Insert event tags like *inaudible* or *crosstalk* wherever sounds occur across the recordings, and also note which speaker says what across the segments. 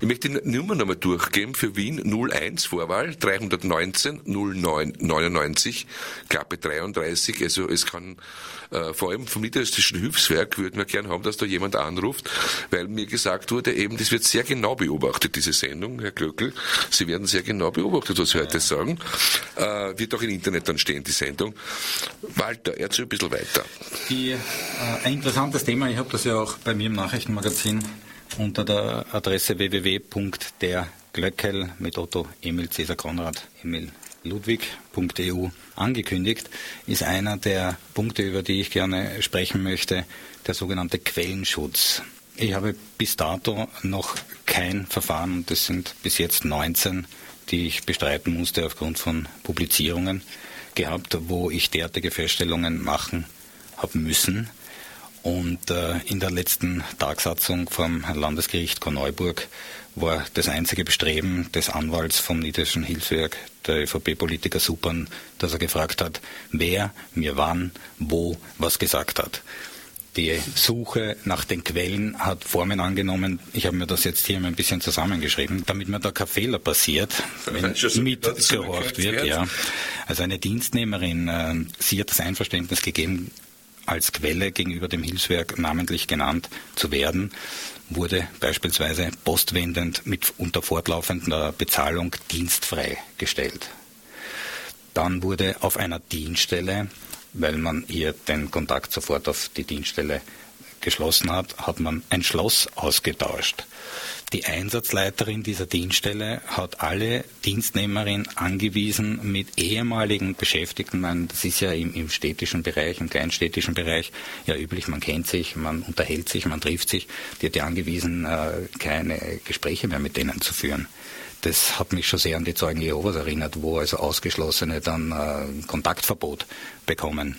Speaker 1: Ich möchte die Nummer nochmal durchgeben für Wien 01 Vorwahl 319 09 99 Klappe 33. Also es kann äh, vor allem vom Niederösterreichischen Hilfswerk würden wir gern haben, dass da jemand anruft, weil mir gesagt wurde eben, das wird sehr genau beobachtet, diese Sendung, Herr Glöckl. Sie werden sehr genau beobachtet, was Sie heute sagen. Äh, wird auch im Internet dann stehen, die Sendung. Walter, erzähl ein bisschen weiter.
Speaker 2: Die, äh, ein interessantes Thema, ich habe das ja auch bei mir im Nachrichtenmagazin unter der Adresse www.derglöckel mit Otto Emil Cäsar Konrad Emil Ludwig.eu angekündigt, ist einer der Punkte, über die ich gerne sprechen möchte, der sogenannte Quellenschutz. Ich habe bis dato noch kein Verfahren, und das sind bis jetzt 19, die ich bestreiten musste aufgrund von Publizierungen gehabt, wo ich derartige Feststellungen machen habe müssen. Und äh, in der letzten Tagsatzung vom Landesgericht Korneuburg war das einzige Bestreben des Anwalts vom Niederländischen Hilfswerk, der ÖVP-Politiker Supern, dass er gefragt hat, wer mir wann, wo was gesagt hat. Die Suche nach den Quellen hat Formen angenommen. Ich habe mir das jetzt hier ein bisschen zusammengeschrieben, damit mir da kein Fehler passiert, wenn mitgehorcht wird. Ja. Also eine Dienstnehmerin, äh, sie hat das Einverständnis gegeben, als Quelle gegenüber dem Hilfswerk namentlich genannt zu werden, wurde beispielsweise postwendend mit unter fortlaufender Bezahlung dienstfrei gestellt. Dann wurde auf einer Dienststelle, weil man hier den Kontakt sofort auf die Dienststelle geschlossen hat, hat man ein Schloss ausgetauscht. Die Einsatzleiterin dieser Dienststelle hat alle Dienstnehmerinnen angewiesen, mit ehemaligen Beschäftigten, man, das ist ja im, im, städtischen Bereich, im kleinstädtischen Bereich ja üblich, man kennt sich, man unterhält sich, man trifft sich, die hat ja angewiesen, äh, keine Gespräche mehr mit denen zu führen. Das hat mich schon sehr an die Zeugen Jehovas erinnert, wo also Ausgeschlossene dann äh, Kontaktverbot bekommen.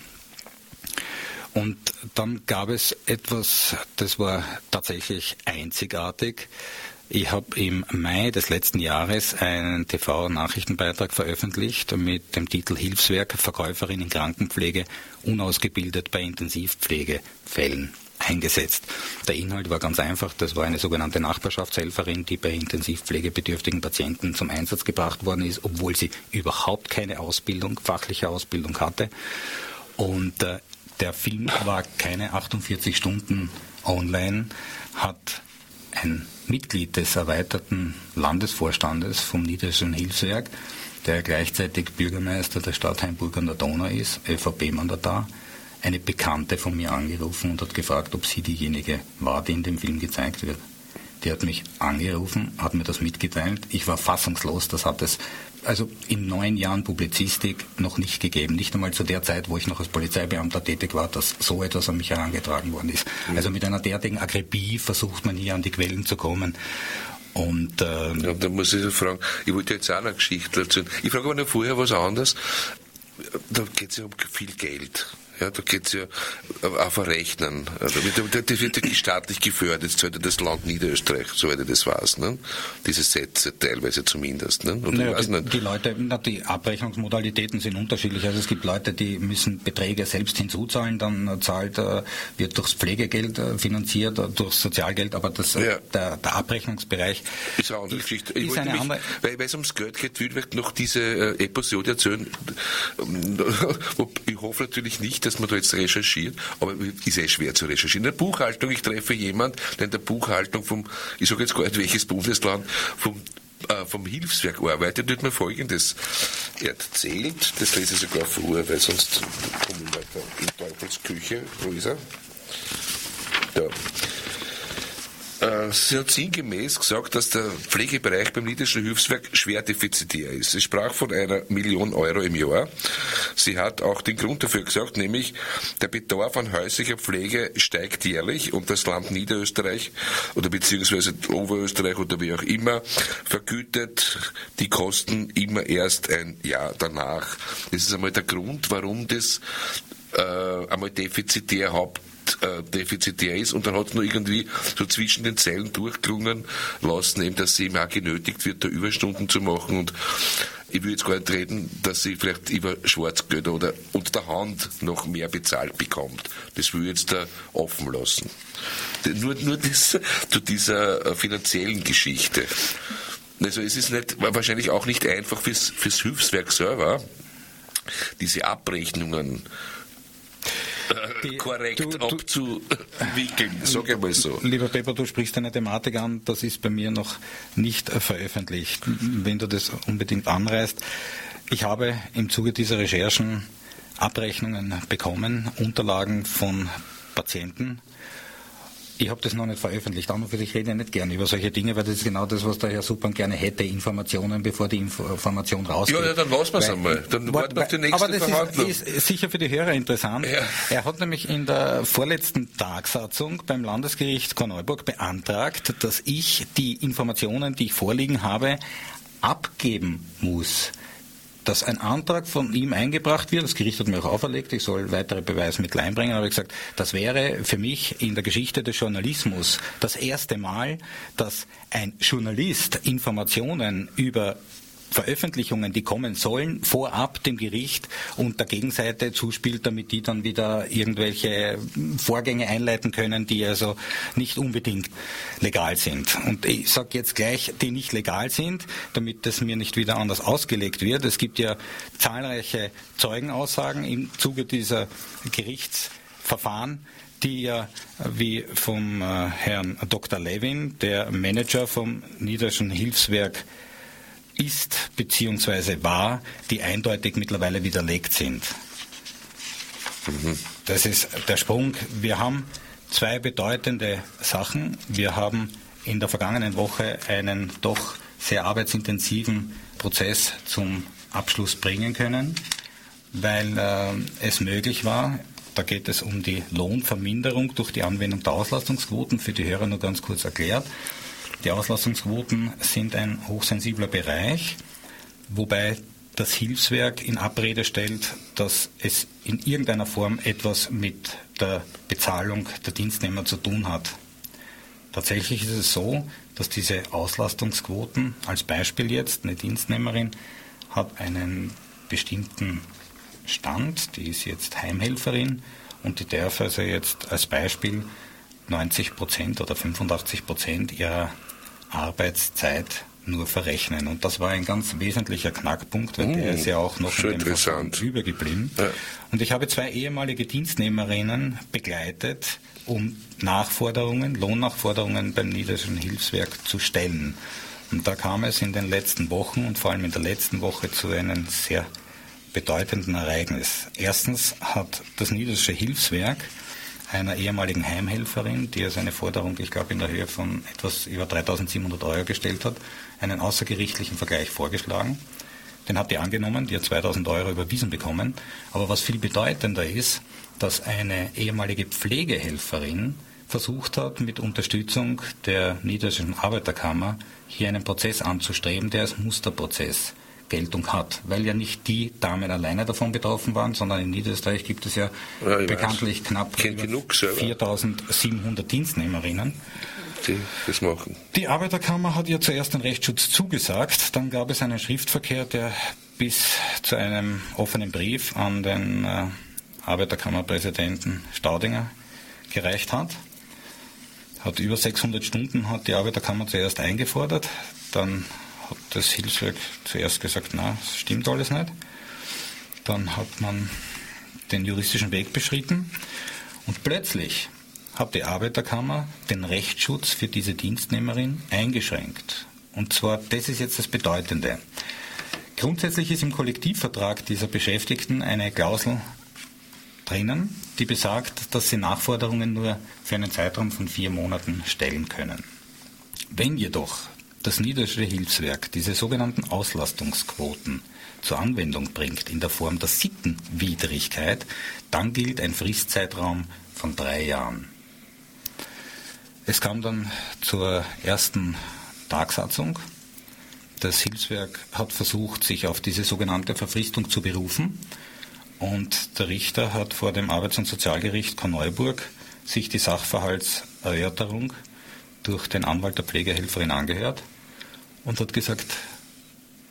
Speaker 2: Und dann gab es etwas, das war tatsächlich einzigartig. Ich habe im Mai des letzten Jahres einen TV-Nachrichtenbeitrag veröffentlicht mit dem Titel Hilfswerk Verkäuferin in Krankenpflege unausgebildet bei Intensivpflegefällen eingesetzt. Der Inhalt war ganz einfach. Das war eine sogenannte Nachbarschaftshelferin, die bei intensivpflegebedürftigen Patienten zum Einsatz gebracht worden ist, obwohl sie überhaupt keine Ausbildung, fachliche Ausbildung hatte. Und äh, der Film war keine 48 Stunden online, hat ein Mitglied des erweiterten Landesvorstandes vom Niederländischen Hilfswerk, der gleichzeitig Bürgermeister der Stadt Heimburg an der Donau ist, ÖVP-Mandatar, eine Bekannte von mir angerufen und hat gefragt, ob sie diejenige war, die in dem Film gezeigt wird. Die hat mich angerufen, hat mir das mitgeteilt. Ich war fassungslos, das hat es also in neun Jahren Publizistik noch nicht gegeben. Nicht einmal zu der Zeit, wo ich noch als Polizeibeamter tätig war, dass so etwas an mich herangetragen worden ist. Mhm. Also mit einer derartigen Akribie versucht man hier an die Quellen zu kommen. Und, äh,
Speaker 1: ja, da muss ich so fragen, ich wollte jetzt auch eine Geschichte erzählen. Ich frage aber noch vorher was anderes. Da geht es ja um viel Geld. Ja, da geht es ja auf Verrechnen. Das wird ja staatlich gefördert, jetzt sollte das Land Niederösterreich, soweit ich das weiß. Ne? Diese Sätze teilweise zumindest. Ne?
Speaker 2: Naja, die, die, Leute, die Abrechnungsmodalitäten sind unterschiedlich. Also es gibt Leute, die müssen Beträge selbst hinzuzahlen, dann zahlt, äh, wird durchs Pflegegeld äh, finanziert, äh, durchs Sozialgeld, aber das, ja. der, der, Abrechnungsbereich
Speaker 1: ist eine andere Geschichte. Ich ist eine mich, andere weil, weil es ums Geld geht, will ich noch diese äh, Episode erzählen. *laughs* ich hoffe natürlich nicht, dass man da jetzt recherchiert, aber ist eh schwer zu recherchieren. In der Buchhaltung, ich treffe jemand, der in der Buchhaltung vom, ich sage jetzt gar nicht welches Bundesland, vom äh, vom Hilfswerk arbeitet, wird mir Folgendes erzählt. Das lese ich sogar vor, weil sonst kommen wir weiter in Teufelsküche. Wo ist er? Da. Äh, sie hat sinngemäß gesagt, dass der Pflegebereich beim Niederländischen Hilfswerk schwer defizitär ist. Sie sprach von einer Million Euro im Jahr. Sie hat auch den Grund dafür gesagt, nämlich der Bedarf an häuslicher Pflege steigt jährlich und das Land Niederösterreich oder beziehungsweise Oberösterreich oder wie auch immer vergütet die Kosten immer erst ein Jahr danach. Das ist einmal der Grund, warum das äh, einmal defizitär Haupt defizitär ist und dann hat es nur irgendwie so zwischen den Zeilen durchklungen lassen, eben, dass sie eben auch genötigt wird, da Überstunden zu machen und ich will jetzt gar nicht reden, dass sie vielleicht über Schwarzgeld oder unter der Hand noch mehr bezahlt bekommt. Das will ich jetzt da offen lassen. Nur, nur das, zu dieser äh, finanziellen Geschichte. Also es ist nicht, wahrscheinlich auch nicht einfach fürs, fürs Hilfswerk selber, diese Abrechnungen die, korrekt du, abzuwickeln, sage ich mal so.
Speaker 2: Lieber Pepper, du sprichst eine Thematik an, das ist bei mir noch nicht veröffentlicht. Wenn du das unbedingt anreißt. Ich habe im Zuge dieser Recherchen Abrechnungen bekommen, Unterlagen von Patienten, ich habe das noch nicht veröffentlicht. An und für sich rede ich nicht gerne über solche Dinge, weil das ist genau das, was der Herr Suppan gerne hätte, Informationen, bevor die Information rausgeht.
Speaker 1: Ja, ja dann lassen wir es einmal. Dann warten wir auf die nächste
Speaker 2: Aber das Verhandlung. Ist, ist sicher für die Hörer interessant. Ja. Er hat nämlich in der vorletzten Tagsatzung beim Landesgericht Korneuburg beantragt, dass ich die Informationen, die ich vorliegen habe, abgeben muss dass ein Antrag von ihm eingebracht wird. Das Gericht hat mir auch auferlegt, ich soll weitere Beweismittel einbringen. Aber ich gesagt, das wäre für mich in der Geschichte des Journalismus das erste Mal, dass ein Journalist Informationen über Veröffentlichungen, die kommen sollen, vorab dem Gericht und der Gegenseite zuspielt, damit die dann wieder irgendwelche Vorgänge einleiten können, die also nicht unbedingt legal sind. Und ich sage jetzt gleich, die nicht legal sind, damit das mir nicht wieder anders ausgelegt wird. Es gibt ja zahlreiche Zeugenaussagen im Zuge dieser Gerichtsverfahren, die ja, wie vom äh, Herrn Dr. Levin, der Manager vom Niederschen Hilfswerk ist bzw. war, die eindeutig mittlerweile widerlegt sind. Mhm. Das ist der Sprung. Wir haben zwei bedeutende Sachen. Wir haben in der vergangenen Woche einen doch sehr arbeitsintensiven Prozess zum Abschluss bringen können, weil äh, es möglich war, da geht es um die Lohnverminderung durch die Anwendung der Auslastungsquoten, für die Hörer nur ganz kurz erklärt. Die Auslastungsquoten sind ein hochsensibler Bereich, wobei das Hilfswerk in Abrede stellt, dass es in irgendeiner Form etwas mit der Bezahlung der Dienstnehmer zu tun hat. Tatsächlich ist es so, dass diese Auslastungsquoten, als Beispiel jetzt, eine Dienstnehmerin hat einen bestimmten Stand, die ist jetzt Heimhelferin und die darf also jetzt als Beispiel 90 Prozent oder 85 Prozent ihrer Arbeitszeit nur verrechnen. Und das war ein ganz wesentlicher Knackpunkt, weil uh, der ist ja auch noch übergeblieben. Ja. Und ich habe zwei ehemalige Dienstnehmerinnen begleitet, um Nachforderungen, Lohnnachforderungen beim Niederländischen Hilfswerk zu stellen. Und da kam es in den letzten Wochen und vor allem in der letzten Woche zu einem sehr bedeutenden Ereignis. Erstens hat das Niederländische Hilfswerk einer ehemaligen Heimhelferin, die also eine Forderung, ich glaube, in der Höhe von etwas über 3700 Euro gestellt hat, einen außergerichtlichen Vergleich vorgeschlagen. Den hat die angenommen, die hat 2000 Euro überwiesen bekommen. Aber was viel bedeutender ist, dass eine ehemalige Pflegehelferin versucht hat, mit Unterstützung der Niederländischen Arbeiterkammer hier einen Prozess anzustreben, der als Musterprozess Geltung hat, weil ja nicht die Damen alleine davon betroffen waren, sondern in Niederösterreich gibt es ja, ja bekanntlich weiß. knapp 4.700 Dienstnehmerinnen.
Speaker 1: Die das machen.
Speaker 2: Die Arbeiterkammer hat ja zuerst den Rechtsschutz zugesagt, dann gab es einen Schriftverkehr, der bis zu einem offenen Brief an den äh, Arbeiterkammerpräsidenten Staudinger gereicht hat. Hat über 600 Stunden hat die Arbeiterkammer zuerst eingefordert, dann hat das Hilfswerk zuerst gesagt, na, das stimmt alles nicht. Dann hat man den juristischen Weg beschritten und plötzlich hat die Arbeiterkammer den Rechtsschutz für diese Dienstnehmerin eingeschränkt. Und zwar, das ist jetzt das Bedeutende. Grundsätzlich ist im Kollektivvertrag dieser Beschäftigten eine Klausel drinnen, die besagt, dass sie Nachforderungen nur für einen Zeitraum von vier Monaten stellen können. Wenn jedoch das Niederländische Hilfswerk diese sogenannten Auslastungsquoten zur Anwendung bringt in der Form der Sittenwidrigkeit, dann gilt ein Fristzeitraum von drei Jahren. Es kam dann zur ersten Tagsatzung. Das Hilfswerk hat versucht, sich auf diese sogenannte Verfristung zu berufen. Und der Richter hat vor dem Arbeits- und Sozialgericht Korneuburg sich die Sachverhaltserörterung durch den Anwalt der Pflegehelferin angehört und hat gesagt,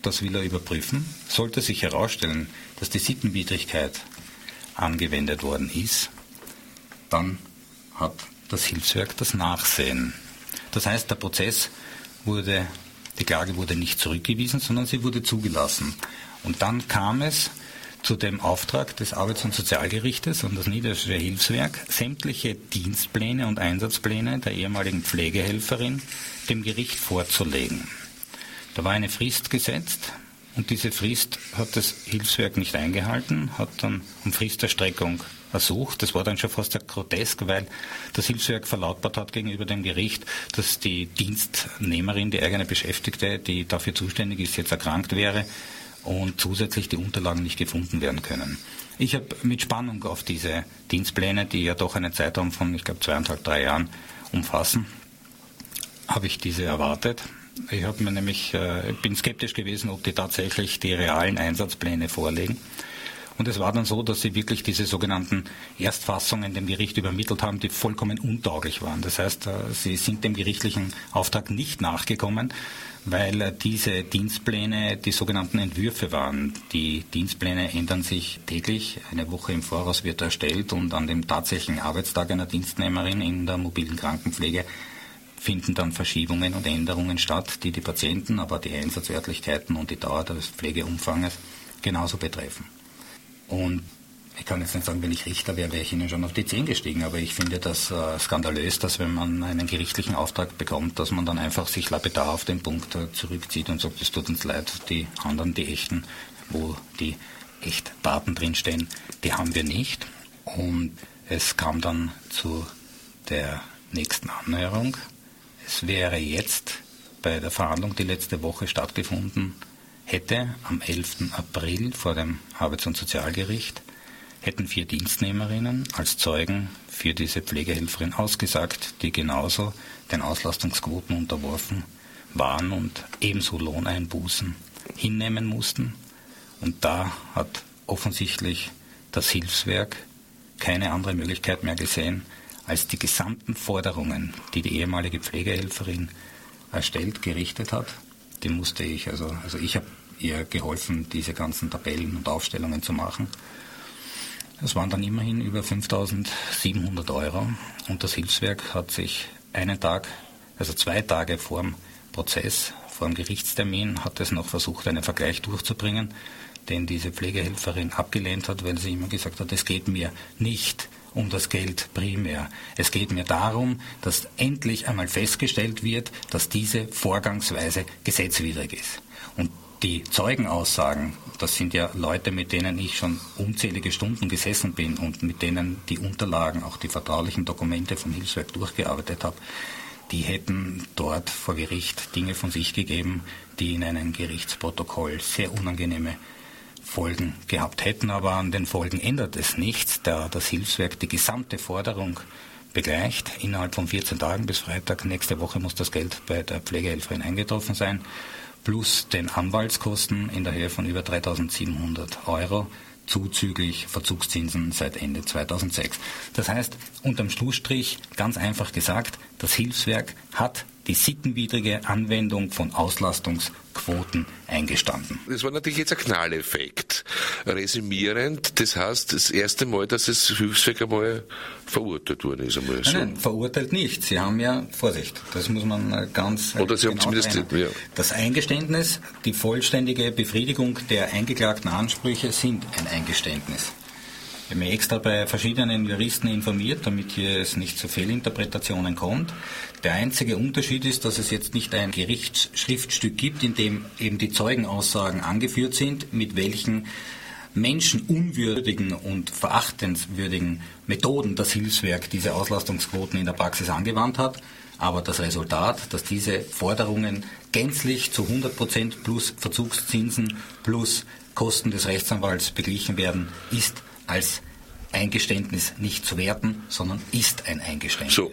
Speaker 2: das will er überprüfen. Sollte sich herausstellen, dass die Sittenwidrigkeit angewendet worden ist, dann hat das Hilfswerk das Nachsehen. Das heißt, der Prozess wurde, die Klage wurde nicht zurückgewiesen, sondern sie wurde zugelassen. Und dann kam es zu dem Auftrag des Arbeits- und Sozialgerichtes und das Niederländische Hilfswerk, sämtliche Dienstpläne und Einsatzpläne der ehemaligen Pflegehelferin dem Gericht vorzulegen. Da war eine Frist gesetzt und diese Frist hat das Hilfswerk nicht eingehalten, hat dann um Fristerstreckung ersucht. Das war dann schon fast grotesk, weil das Hilfswerk verlautbart hat gegenüber dem Gericht, dass die Dienstnehmerin, die eigene Beschäftigte, die dafür zuständig ist, jetzt erkrankt wäre und zusätzlich die Unterlagen nicht gefunden werden können. Ich habe mit Spannung auf diese Dienstpläne, die ja doch einen Zeitraum von, ich glaube, zweieinhalb, drei Jahren umfassen, habe ich diese erwartet. Ich habe mir nämlich, äh, bin skeptisch gewesen, ob die tatsächlich die realen Einsatzpläne vorlegen. Und es war dann so, dass sie wirklich diese sogenannten Erstfassungen dem Gericht übermittelt haben, die vollkommen untauglich waren. Das heißt, äh, sie sind dem gerichtlichen Auftrag nicht nachgekommen, weil äh, diese Dienstpläne die sogenannten Entwürfe waren. Die Dienstpläne ändern sich täglich. Eine Woche im Voraus wird erstellt und an dem tatsächlichen Arbeitstag einer Dienstnehmerin in der mobilen Krankenpflege finden dann Verschiebungen und Änderungen statt, die die Patienten, aber die Einsatzörtlichkeiten und die Dauer des Pflegeumfanges genauso betreffen. Und ich kann jetzt nicht sagen, wenn ich Richter wäre, wäre ich Ihnen schon auf die Zehen gestiegen, aber ich finde das äh, skandalös, dass wenn man einen gerichtlichen Auftrag bekommt, dass man dann einfach sich lapidar auf den Punkt äh, zurückzieht und sagt, es tut uns leid, die anderen, die echten, wo die echt Daten drinstehen, die haben wir nicht. Und es kam dann zu der nächsten Annäherung. Es wäre jetzt bei der Verhandlung, die letzte Woche stattgefunden hätte am 11. April vor dem Arbeits- und Sozialgericht hätten vier Dienstnehmerinnen als Zeugen für diese Pflegehelferin ausgesagt, die genauso den Auslastungsquoten unterworfen waren und ebenso Lohneinbußen hinnehmen mussten. Und da hat offensichtlich das Hilfswerk keine andere Möglichkeit mehr gesehen, als die gesamten Forderungen, die die ehemalige Pflegehelferin erstellt, gerichtet hat. Die musste ich, also, also ich habe ihr geholfen, diese ganzen Tabellen und Aufstellungen zu machen. Das waren dann immerhin über 5700 Euro und das Hilfswerk hat sich einen Tag, also zwei Tage vor dem Prozess, vor dem Gerichtstermin, hat es noch versucht, einen Vergleich durchzubringen, den diese Pflegehelferin abgelehnt hat, weil sie immer gesagt hat, es geht mir nicht um das Geld primär. Es geht mir darum, dass endlich einmal festgestellt wird, dass diese Vorgangsweise gesetzwidrig ist. Und die Zeugenaussagen, das sind ja Leute, mit denen ich schon unzählige Stunden gesessen bin und mit denen die Unterlagen, auch die vertraulichen Dokumente vom Hilfswerk durchgearbeitet habe, die hätten dort vor Gericht Dinge von sich gegeben, die in einem Gerichtsprotokoll sehr unangenehme Folgen gehabt hätten. Aber an den Folgen ändert es nichts, da das Hilfswerk die gesamte Forderung begleicht. Innerhalb von 14 Tagen bis Freitag nächste Woche muss das Geld bei der Pflegehelferin eingetroffen sein plus den Anwaltskosten in der Höhe von über 3700 Euro zuzüglich Verzugszinsen seit Ende 2006. Das heißt, unterm Schlussstrich, ganz einfach gesagt, das Hilfswerk hat die sittenwidrige Anwendung von Auslastungsquoten eingestanden.
Speaker 1: Das war natürlich jetzt ein Knalleffekt. Resümierend, das heißt, das erste Mal, dass das Hilfswerk einmal verurteilt worden ist. Einmal
Speaker 2: so. Nein, verurteilt nicht. Sie haben ja, Vorsicht, das muss man ganz
Speaker 1: Oder Sie genau haben zumindest, ja.
Speaker 2: Das Eingeständnis, die vollständige Befriedigung der eingeklagten Ansprüche sind ein Eingeständnis. Ich habe mich extra bei verschiedenen Juristen informiert, damit hier es nicht zu Fehlinterpretationen kommt. Der einzige Unterschied ist, dass es jetzt nicht ein Gerichtsschriftstück gibt, in dem eben die Zeugenaussagen angeführt sind, mit welchen menschenunwürdigen und verachtenswürdigen Methoden das Hilfswerk diese Auslastungsquoten in der Praxis angewandt hat. Aber das Resultat, dass diese Forderungen gänzlich zu 100 Prozent plus Verzugszinsen plus Kosten des Rechtsanwalts beglichen werden, ist als Eingeständnis nicht zu werten, sondern ist ein Eingeständnis.
Speaker 1: So,